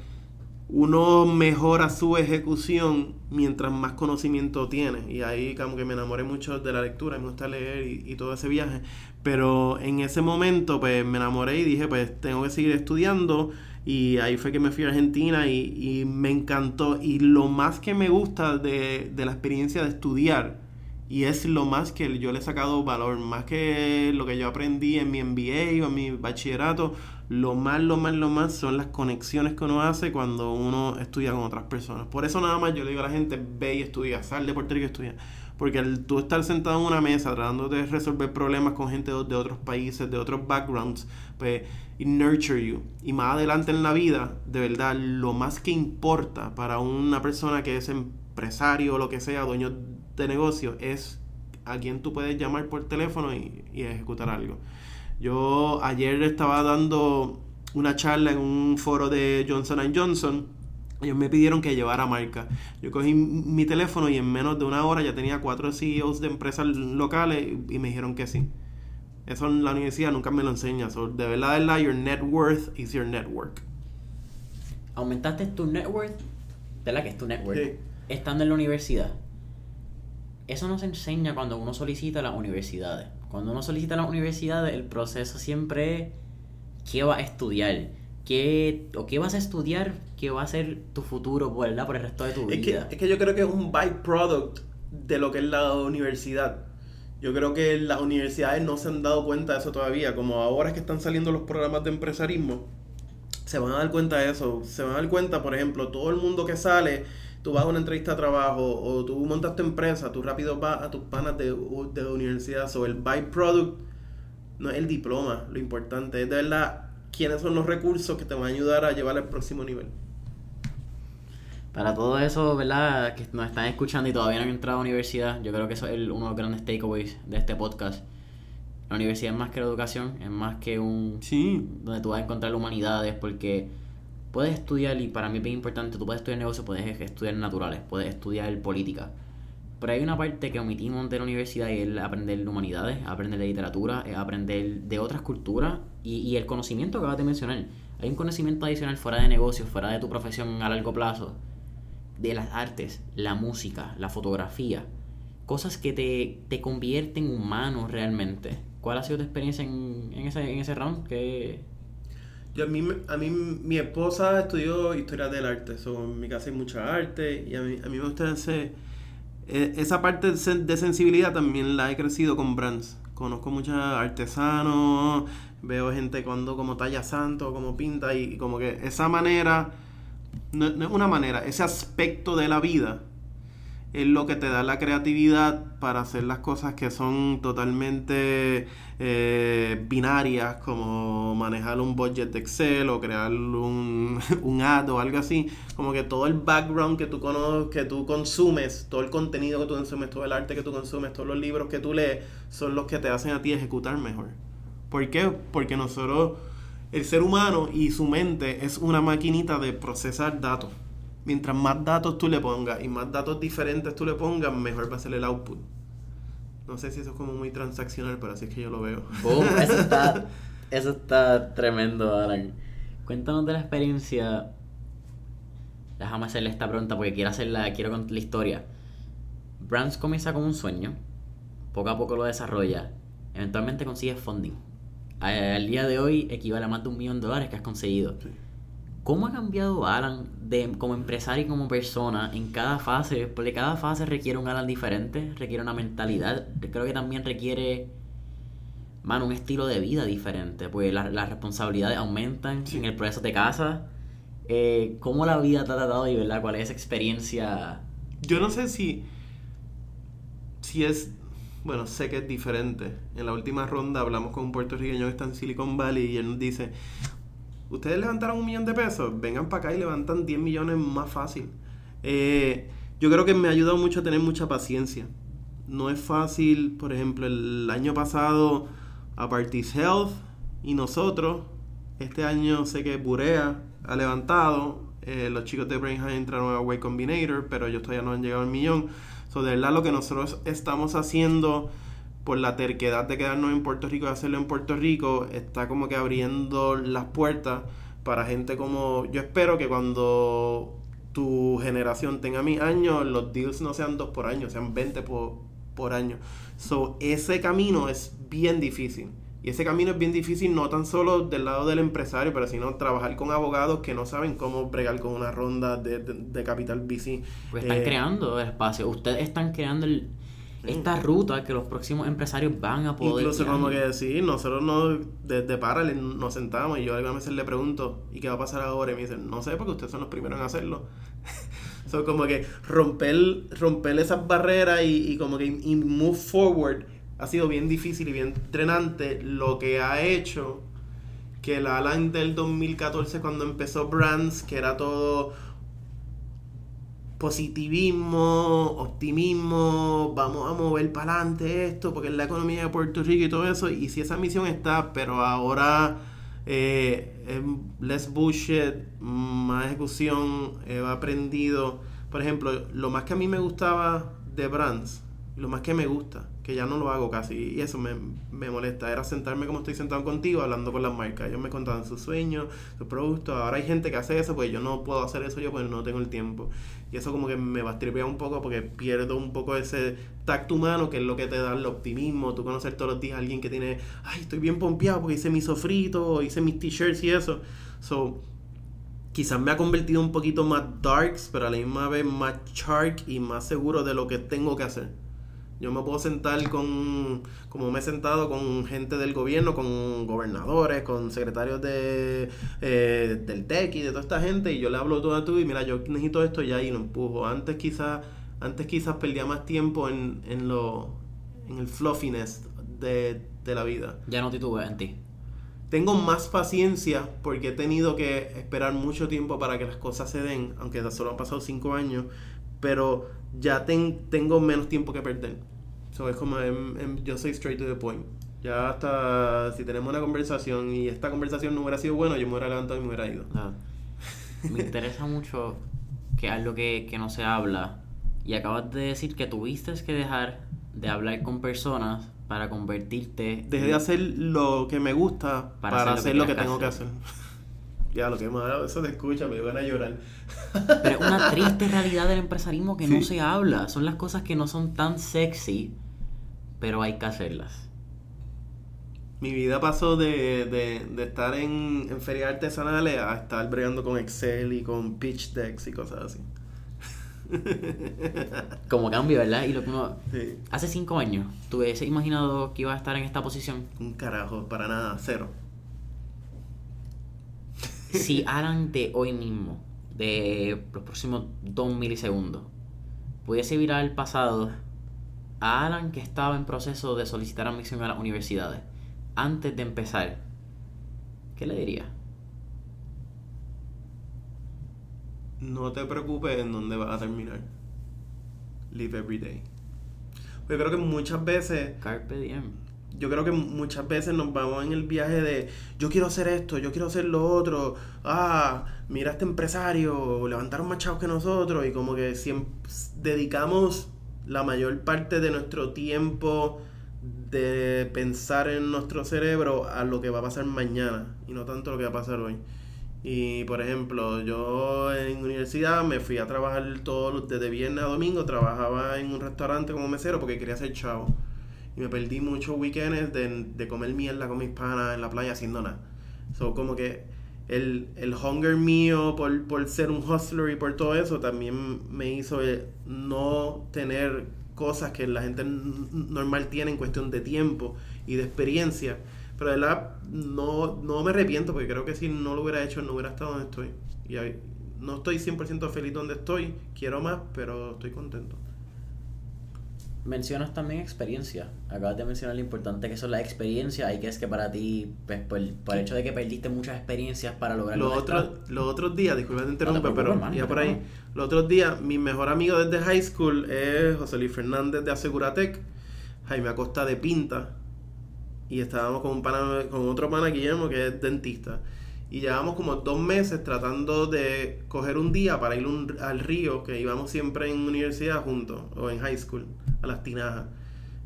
uno mejora su ejecución mientras más conocimiento tiene. Y ahí como que me enamoré mucho de la lectura, me gusta leer y, todo ese viaje. Pero en ese momento pues me enamoré y dije pues tengo que seguir estudiando. Y ahí fue que me fui a Argentina y, y me encantó. Y lo más que me gusta de, de la experiencia de estudiar, y es lo más que yo le he sacado valor, más que lo que yo aprendí en mi MBA o en mi bachillerato, lo más, lo más, lo más son las conexiones que uno hace cuando uno estudia con otras personas. Por eso nada más yo le digo a la gente, ve y estudia, sal de Puerto Rico y estudia. Porque tú estar sentado en una mesa tratando de resolver problemas con gente de, otros países, de otros backgrounds, pues nurture you. Y más adelante en la vida, de verdad, lo más que importa para una persona que es empresario o lo que sea, dueño de negocio, es a quien tú puedes llamar por teléfono y ejecutar algo. Yo ayer estaba dando una charla en un foro de Johnson Johnson. Ellos me pidieron que llevara marca. Yo cogí mi teléfono y en menos de una hora ya tenía cuatro CEOs de empresas locales y me dijeron que sí. Eso en la universidad nunca me lo enseña. So, de verdad, de verdad, your net worth is your network. Aumentaste tu net worth, ¿verdad que es tu net worth? Sí. Estando en la universidad. Eso no se enseña cuando uno solicita a las universidades. Cuando uno solicita a las universidades, el proceso siempre es qué vas a estudiar. ¿Qué, o qué vas a estudiar, qué va a ser tu futuro ¿verdad? por el resto de tu Es que, vida. es que yo creo que es un byproduct de lo que es la universidad. Yo creo que las universidades no se han dado cuenta de eso todavía. Como ahora es que están saliendo los programas de empresarismo, se van a dar cuenta de eso. Se van a dar cuenta, por ejemplo, todo el mundo que sale, tú vas a una entrevista de trabajo o tú montas tu empresa, tú rápido vas a tus panas de, de la universidad. So, el byproduct no es el diploma, lo importante es de verdad quiénes son los recursos que te van a ayudar a llevar al próximo nivel. Para todo eso, ¿verdad? Que nos están escuchando y todavía no han entrado a la universidad, yo creo que eso es el- uno de los grandes takeaways de este podcast. La universidad es más que la educación, es más que un... Sí, donde tú vas a encontrar humanidades, porque puedes estudiar, y para mí es importante, tú puedes estudiar negocio, puedes estudiar naturales, puedes estudiar política. Pero hay una parte que omitimos de la universidad y es aprender humanidades, aprender de literatura, aprender de otras culturas y, el conocimiento que acabas de mencionar. Hay un conocimiento adicional fuera de negocios, fuera de tu profesión a largo plazo, de las artes, la música, la fotografía, cosas que te, te convierten humano realmente. ¿Cuál ha sido tu experiencia en, en ese, en ese round? ¿Qué, Yo a mí, a mí mi esposa estudió historia del arte, so, en mi casa hay mucha arte y a mí, a mí me gusta ese, e- esa parte de sensibilidad también la he crecido con brands. Conozco muchos artesanos, veo gente cuando como talla santo, como pinta y, y como que esa manera, no, no es una manera, ese aspecto de la vida es lo que te da la creatividad para hacer las cosas que son totalmente eh, binarias, como manejar un budget de Excel o crear un, un ad o algo así. Como que todo el background que tú, que tú consumes, todo el contenido que tú consumes, todo el arte que tú consumes, todos los libros que tú lees, son los que te hacen a ti ejecutar mejor. ¿Por qué? Porque nosotros, el ser humano y su mente es una maquinita de procesar datos. Mientras más datos tú le pongas y más datos diferentes tú le pongas, mejor va a ser el output. No sé si eso es como muy transaccional, pero así es que yo lo veo. Boom, eso está, eso está tremendo, Alan. Cuéntanos de la experiencia. Déjame hacerle esta pregunta porque quiero hacerla, quiero contar la historia. Brands comienza como un sueño, poco a poco lo desarrolla, eventualmente consigues funding. Al día de hoy equivale a más de un millón de dólares que has conseguido. Sí. ¿Cómo ha cambiado Alan de, como empresario y como persona en cada fase? Porque cada fase requiere un Alan diferente, requiere una mentalidad, creo que también requiere, mano, un estilo de vida diferente, pues la- las responsabilidades aumentan, Sí. en el proceso te casas. Eh, ¿Cómo la vida te ha tratado y verdad? ¿Cuál es esa experiencia? Yo no sé si, si es bueno, sé que es diferente. En la última ronda hablamos con un puertorriqueño que está en Silicon Valley y él nos dice, ustedes levantaron un millón de pesos, vengan para acá y levantan 10 millones más fácil. Eh, yo creo que me ha ayudado mucho a tener mucha paciencia. No es fácil, por ejemplo, el año pasado a Parties Health y nosotros, este año sé que Burea ha levantado, eh, los chicos de Brain entraron a Way Combinator, pero ellos todavía no han llegado al millón. So, de verdad, lo que nosotros estamos haciendo por la terquedad de quedarnos en Puerto Rico y hacerlo en Puerto Rico, está como que abriendo las puertas para gente como. Yo espero que cuando tu generación tenga mis años, los deals no sean dos por año, sean 20 por, por año. So, ese camino es bien difícil. Y ese camino es bien difícil no tan solo del lado del empresario, pero sino trabajar con abogados que no saben cómo bregar con una ronda de, de, capital VC. Pues están Eh, creando el espacio. Ustedes están creando el- esta ruta que los próximos empresarios van a poder. Incluso como que sí, nosotros nos, desde Parallel nos sentamos y yo algunas veces le pregunto, ¿y qué va a pasar ahora? Y me dicen, no sé, porque ustedes son los primeros en hacerlo. Son como que romper, romper esas barreras y, y como que y move forward ha sido bien difícil y bien drenante, lo que ha hecho que el Alan del 2014 cuando empezó Brands, que era todo positivismo, optimismo, vamos a mover para adelante esto, porque es la economía de Puerto Rico y todo eso, y si esa misión está, pero ahora eh, es less bullshit, más ejecución, he aprendido, por ejemplo, lo más que a mí me gustaba de Brands, lo más que me gusta, que ya no lo hago casi, y eso me, me molesta, era sentarme como estoy sentado contigo hablando con las marcas. Ellos me contaban sus sueños, sus productos. Ahora hay gente que hace eso, pues yo no puedo hacer eso yo, pues no tengo el tiempo. Y eso como que me bastripea un poco porque pierdo un poco ese tacto humano, que es lo que te da el optimismo. Tú conocer todos los días a alguien que tiene, ay, estoy bien pompeado porque hice mi sofrito, hice mis t-shirts y eso. So, quizás me ha convertido un poquito más darks, pero a la misma vez más shark y más seguro de lo que tengo que hacer. Yo me puedo sentar con, como me he sentado con gente del gobierno, con gobernadores, con secretarios de, eh, del TEC y de toda esta gente, y yo le hablo todo a tú y mira, yo necesito esto ya y lo empujo. Antes quizás, antes quizás perdía más tiempo en, en lo, en el fluffiness de, de la vida. Ya no titubeas en ti. Tengo más paciencia porque he tenido que esperar mucho tiempo para que las cosas se den, aunque solo han pasado cinco años, pero ya ten- tengo menos tiempo que perder. So, es como, em, em, yo soy straight to the point. Ya hasta si tenemos una conversación y esta conversación no hubiera sido buena, yo me hubiera levantado y me hubiera ido. Sea, me interesa mucho que algo que, que no se habla. Y acabas de decir que tuviste que dejar de hablar con personas para convertirte. Dejé de hacer lo que me gusta Para para, hacer lo hacer que lo que quieras tengo que hacer. hacer. Ya, lo que más eso te escucha, me van a llorar. Pero es una triste realidad del empresarismo que no se habla. Son las cosas que no son tan sexy, pero hay que hacerlas. Mi vida pasó de, de, de estar en, en ferias artesanales a estar bregando con Excel y con pitch decks y cosas así. Como cambio, ¿verdad? Y lo que uno. Sí. Hace cinco años, ¿tú hubiese imaginado que iba a estar en esta posición? Un carajo, para nada, cero. Si Alan de hoy mismo, de los próximos dos milisegundos, pudiese virar al pasado a Alan que estaba en proceso de solicitar admisión a las universidades, antes de empezar, ¿qué le diría? No te preocupes en dónde vas a terminar. Live every day. Yo creo que muchas veces Carpe diem. Yo creo que muchas veces nos vamos en el viaje de yo quiero hacer esto, yo quiero hacer lo otro, ah, mira este empresario, levantaron más chavos que nosotros y como que siempre dedicamos la mayor parte de nuestro tiempo de pensar en nuestro cerebro a lo que va a pasar mañana y no tanto lo que va a pasar hoy. Y por ejemplo, yo en universidad me fui a trabajar todos los, desde viernes a domingo, trabajaba en un restaurante como mesero porque quería ser chavo. Y me perdí muchos weekends de, de comer mierda con mis panas en la playa haciendo nada. So, como que el, el hunger mío por, por ser un hustler y por todo eso también me hizo eh, no tener cosas que la gente normal tiene en cuestión de tiempo y de experiencia. Pero de verdad no, no me arrepiento porque creo que si no lo hubiera hecho no hubiera estado donde estoy. Y no estoy 100% feliz donde estoy, quiero más, pero estoy contento. Mencionas también experiencia. Acabas de mencionar lo importante que son las experiencias y que es que para ti, pues, por, por el hecho de que perdiste muchas experiencias para lograr Los otros, los otros días, disculpa te interrumpa, preocupes, pero ya no por ahí. Los otros días, mi mejor amigo desde high school es José Luis Fernández de Aseguratec, Jaime Acosta de Pinta, y estábamos con un pana, con otro pana Guillermo que es dentista. Y llevábamos como dos meses tratando de coger un día para ir un- al río, que íbamos siempre en universidad juntos, o en high school, a las tinajas.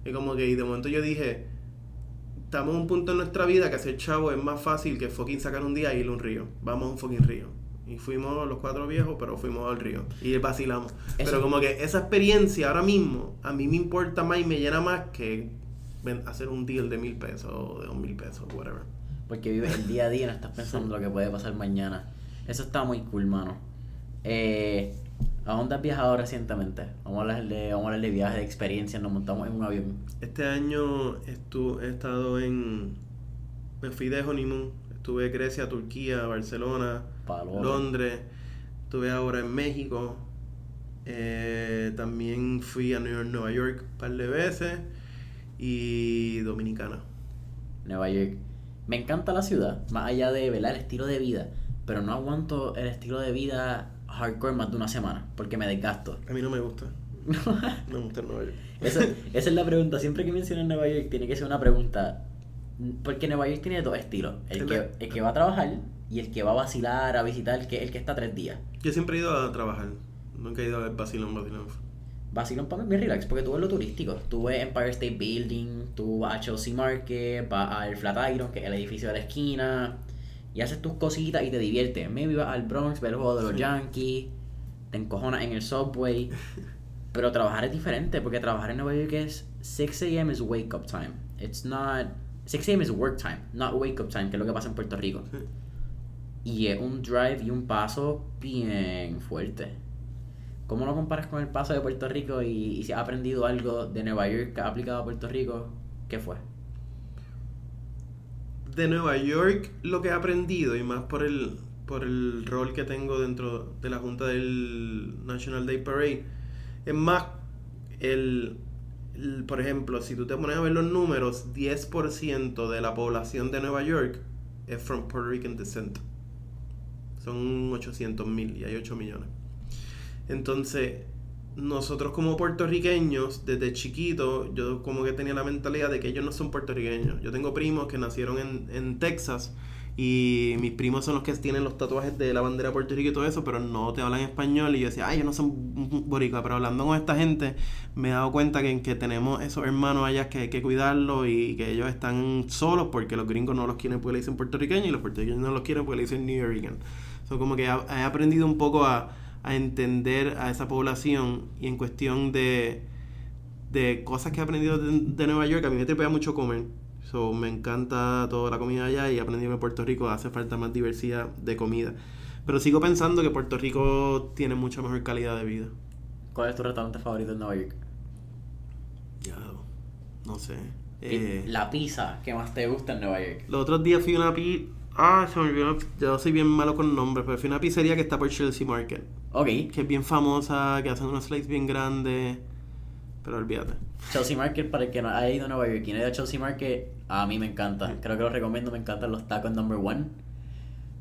Y como que y de momento yo dije, estamos en un punto en nuestra vida que hacer chavo es más fácil que fucking sacar un día e ir a un río. Vamos a un fucking río. Y fuimos los cuatro viejos, pero fuimos al río. Y vacilamos. Eso- Pero como que esa experiencia ahora mismo, a mí me importa más y me llena más que hacer un deal de mil pesos o de dos mil pesos, whatever. Porque vives el día a día y no estás pensando lo que puede pasar mañana. Eso está muy cool, mano. Eh, ¿A dónde has viajado recientemente? Vamos a hablar de, vamos a hablar de viajes, de experiencias. Nos montamos en un avión. Este año estu- he estado en... Me fui de honeymoon. Estuve en Grecia, Turquía, Barcelona. Londres. Estuve ahora en México. Eh, también fui a New York, Nueva York un par de veces. Y Dominicana. Nueva York. Me encanta la ciudad, más allá de ¿verdad? el estilo de vida. Pero no aguanto el estilo de vida hardcore más de una semana, porque me desgasto. A mí no me gusta. No me gusta Nueva York. Esa, esa es la pregunta. Siempre que mencionan Nueva York, tiene que ser una pregunta. Porque Nueva York tiene dos estilos: el que, el que va a trabajar y el que va a vacilar, a visitar, que el que está tres días. Yo siempre he ido a trabajar. Nunca he ido a ver Basilón, Basilón. Vacilón para mí es bien relax, porque tú ves lo turístico. Tú ves Empire State Building, tú vas a Chelsea Market, vas al Flatiron, que es el edificio de la esquina, y haces tus cositas y te diviertes. Maybe vas al Bronx, ves el juego de los Sí. Yankees, te encojonas en el subway. Pero trabajar es diferente, porque trabajar en Nueva York es 6 a.m. is wake up time. It's not. 6 a.m. is work time, not wake up time, que es lo que pasa en Puerto Rico. Sí. Y es un drive y un paso bien fuerte. ¿Cómo lo comparas con el paso de Puerto Rico y, si has aprendido algo de Nueva York que ha aplicado a Puerto Rico? ¿Qué fue? de Nueva York lo que he aprendido y más por el por el rol que tengo dentro de la junta del National Day Parade es más el, el- por ejemplo si tú te pones a ver los números 10% de la población de Nueva York es from Puerto Rican descent son 800 mil y hay 8 millones entonces nosotros como puertorriqueños, desde chiquito, yo como que tenía la mentalidad de que ellos no son puertorriqueños. Yo tengo primos que nacieron en, en Texas y mis primos son los que tienen los tatuajes de la bandera de Puerto Rico y todo eso, pero no te hablan español. Y yo decía, ay, ellos no son boricua, pero hablando con esta gente me he dado cuenta que, que tenemos esos hermanos allá que hay que cuidarlos y que ellos están solos porque los gringos no los quieren porque le dicen puertorriqueños y los puertorriqueños no los quieren porque le dicen New Yorkian. So, como que he aprendido un poco a, a entender a esa población y en cuestión de, de cosas que he aprendido de, de Nueva York, a mí me tripea mucho comer. So, me encanta toda la comida allá y he aprendido que en Puerto Rico hace falta más diversidad de comida. Pero sigo pensando que Puerto Rico tiene mucha mejor calidad de vida. ¿Cuál es tu restaurante favorito en Nueva York? Ya, no sé. Eh, La pizza que más te gusta en Nueva York. Los otros días fui a una pi... Ah, se me olvidó. Yo soy bien malo con nombres, pero a una pizzería que está por Chelsea Market. Ok, Que es bien famosa, que hacen unos slices bien grandes. Pero olvídate. Chelsea Market, para el que no haya ido a Nueva York y no haya ido a Chelsea Market, a mí me encanta. Creo que lo recomiendo, me encantan los tacos number one.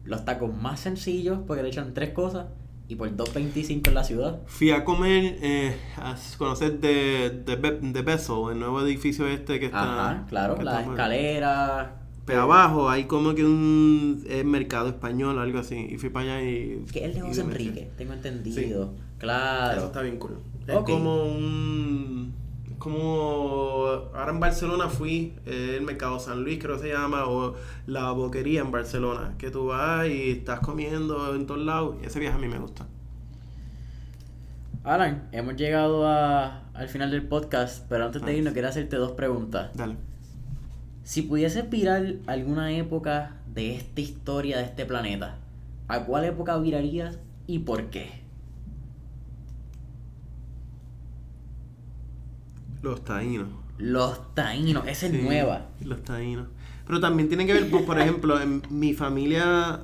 Los tacos más sencillos, porque le echan tres cosas, y por 2.25 en la ciudad. Fui a comer, eh, a conocer de, de, de Bessel, el nuevo edificio este que está... Ajá, claro, las escaleras. Pero abajo hay como que un eh, mercado español o algo así. Y fui para allá y... Que es el de José. Enrique, tengo entendido. Claro. Eso está bien cool. Es como un... es Como ahora en Barcelona fui, eh, el mercado San Luis creo que se llama, o la boquería en Barcelona, que tú vas y estás comiendo en todos lados. Y ese viaje a mí me gusta. Alan, hemos llegado a- al final del podcast, pero antes de irnos quiero hacerte dos preguntas. Dale. Si pudieses virar alguna época de esta historia de este planeta, ¿a cuál época virarías y por qué? Los taínos. Los taínos, esa es Sí, nueva. Los taínos. Pero también tiene que ver, pues, por ejemplo, en mi familia,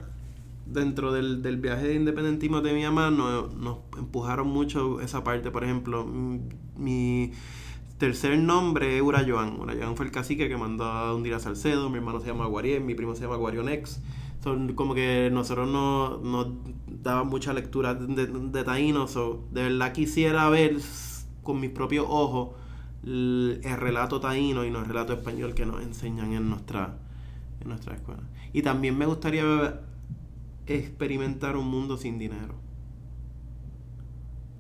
dentro del, del viaje de independentismo de mi mamá, nos, nos empujaron mucho esa parte. Por ejemplo, mi, tercer nombre es Urayoan. Urayoan fue el cacique que mandó a hundir a Salcedo. Mi hermano se llama Guarien, mi primo se llama Guarionex. Son como que nosotros no nos daba mucha lectura de, de taínos. So, de verdad quisiera ver con mis propios ojos el, el relato taíno y no el relato español que nos enseñan en nuestra, en nuestra escuela. Y también me gustaría experimentar un mundo sin dinero.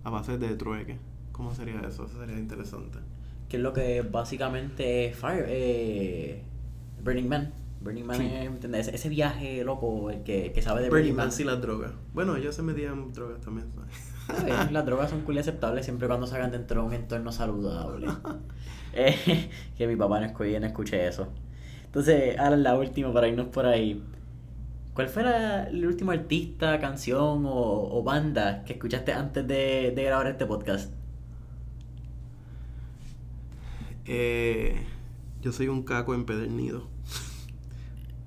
A base de trueque. ¿Cómo sería eso? Eso sería interesante. Que es lo que básicamente es Fire, eh, Burning Man. Burning Man Sí. es. Ese, ese viaje loco, el que, que sabe de Burning Burning Man Man. sí las drogas. Bueno, ellos se metían drogas también. Las drogas son cool y aceptables siempre cuando salgan dentro de un entorno saludable. Eh, que mi papá no escuche, no escuche eso. Entonces, ahora la última para irnos por ahí. ¿Cuál fue la- el último artista, canción o, o banda que escuchaste antes de, de grabar este podcast? Eh, yo soy un caco empedernido.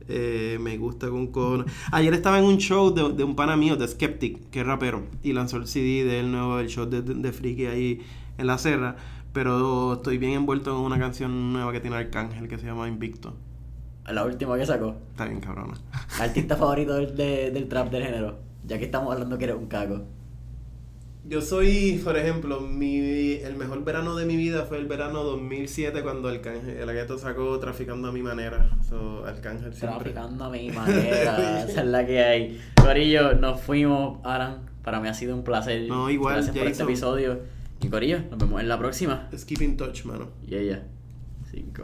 Eh, me gusta con con. Ayer estaba en un show de, de un pana mío, de Skeptic, que es rapero, y lanzó el CD del nuevo el show de, de, de Friki ahí en la serra. Pero estoy bien envuelto en una canción nueva que tiene Arcángel que se llama Invicto. La última que sacó. Está bien cabrona. Artista favorito del, de- del trap del género. Ya que estamos hablando que eres un caco. Yo soy, por ejemplo, mi, el mejor verano de mi vida fue el verano 2007 cuando Arcángel, el Agueto sacó Traficando a mi manera. So, Arcángel siempre. Traficando a mi manera. Esa es la que hay. Corillo, nos fuimos, Aran. Para mí ha sido un placer. No, igual, Gracias por este episodio. Y Corillo, nos vemos en la próxima. Let's keep in touch, mano. Y ella. Cinco.